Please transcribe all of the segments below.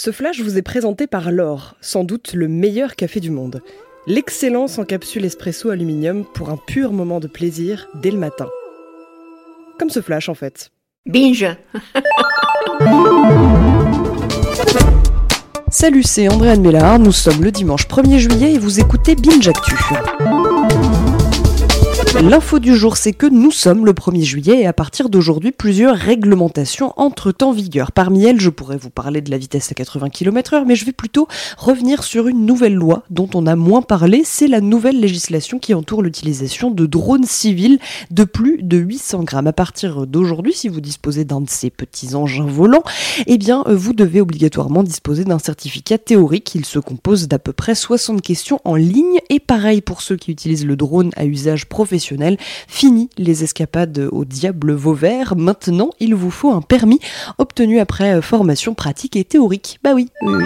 Ce flash vous est présenté par L'Or, sans doute le meilleur café du monde. L'excellence en capsule espresso aluminium pour un pur moment de plaisir dès le matin. Comme ce flash en fait. Binge. Salut, c'est Andréane Mélard, nous sommes le dimanche 1er juillet et vous écoutez Binge Actu. L'info du jour, c'est que nous sommes le 1er juillet et à partir d'aujourd'hui, plusieurs réglementations entrent en vigueur. Parmi elles, je pourrais vous parler de la vitesse à 80 km h mais je vais plutôt revenir sur une nouvelle loi dont on a moins parlé. C'est la nouvelle législation qui entoure l'utilisation de drones civils de plus de 800 grammes. À partir d'aujourd'hui, si vous disposez d'un de ces petits engins volants, eh bien, vous devez obligatoirement disposer d'un certificat théorique. Il se compose d'à peu près 60 questions en ligne et pareil pour ceux qui utilisent le drone à usage professionnel Fini les escapades au diable Vauvert. Maintenant, il vous faut un permis obtenu après euh, formation pratique et théorique. Bah oui, oui.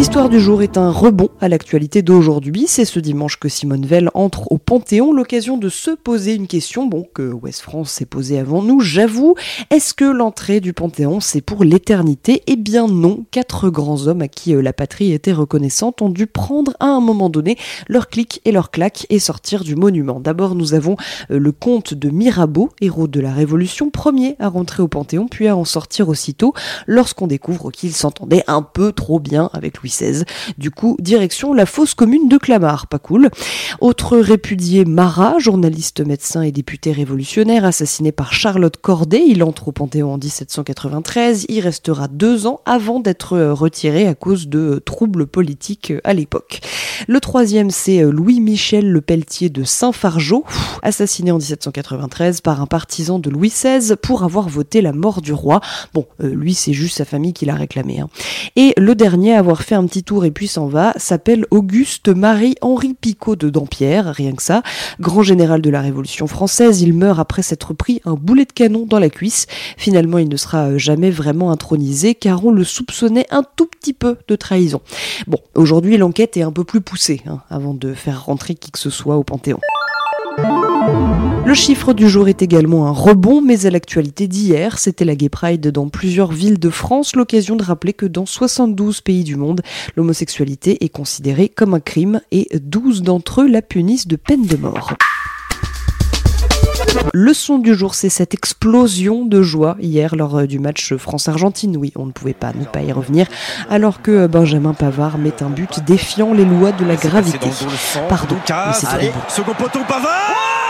L'histoire du jour est un rebond à l'actualité d'aujourd'hui. C'est ce dimanche que Simone Veil entre au Panthéon, l'occasion de se poser une question, bon, que West France s'est posée avant nous, j'avoue. Est-ce que l'entrée du Panthéon, c'est pour l'éternité? Eh bien non. Quatre grands hommes à qui euh, la patrie était reconnaissante ont dû prendre à un moment donné leur clic et leur claque et sortir du monument. D'abord, nous avons euh, le comte de Mirabeau, héros de la Révolution, premier à rentrer au Panthéon, puis à en sortir aussitôt lorsqu'on découvre qu'il s'entendait un peu trop bien avec Louis XVI. Du coup, direction la fosse commune de Clamart, pas cool. Autre répudié Marat, journaliste, médecin et député révolutionnaire, assassiné par Charlotte Corday. Il entre au Panthéon en 1793. Il restera deux ans avant d'être retiré à cause de troubles politiques à l'époque. Le troisième, c'est Louis-Michel Le Pelletier de Saint-Fargeau, assassiné en 1793 par un partisan de Louis XVI pour avoir voté la mort du roi. Bon, euh, lui, c'est juste sa famille qui l'a réclamé. Hein. Et le dernier avoir fait un petit tour et puis s'en va s'appelle Auguste Marie-Henri Picot de Dampierre, rien que ça. Grand général de la Révolution française, il meurt après s'être pris un boulet de canon dans la cuisse. Finalement, il ne sera jamais vraiment intronisé car on le soupçonnait un tout petit peu de trahison. Bon, aujourd'hui, l'enquête est un peu plus poussée hein, avant de faire rentrer qui que ce soit au Panthéon. Le chiffre du jour est également un rebond, mais à l'actualité d'hier, c'était la Gay Pride dans plusieurs villes de France, l'occasion de rappeler que dans 72 pays du monde, l'homosexualité est considérée comme un crime et 12 d'entre eux la punissent de peine de mort. Le son du jour, c'est cette explosion de joie hier lors du match France-Argentine. Oui, on ne pouvait pas ne pas y revenir, alors que Benjamin Pavard met un but défiant les lois de la gravité. Pardon, mais second poteau Pavard